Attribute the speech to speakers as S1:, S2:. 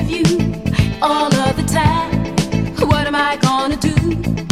S1: of you all of the time. What am I gonna do?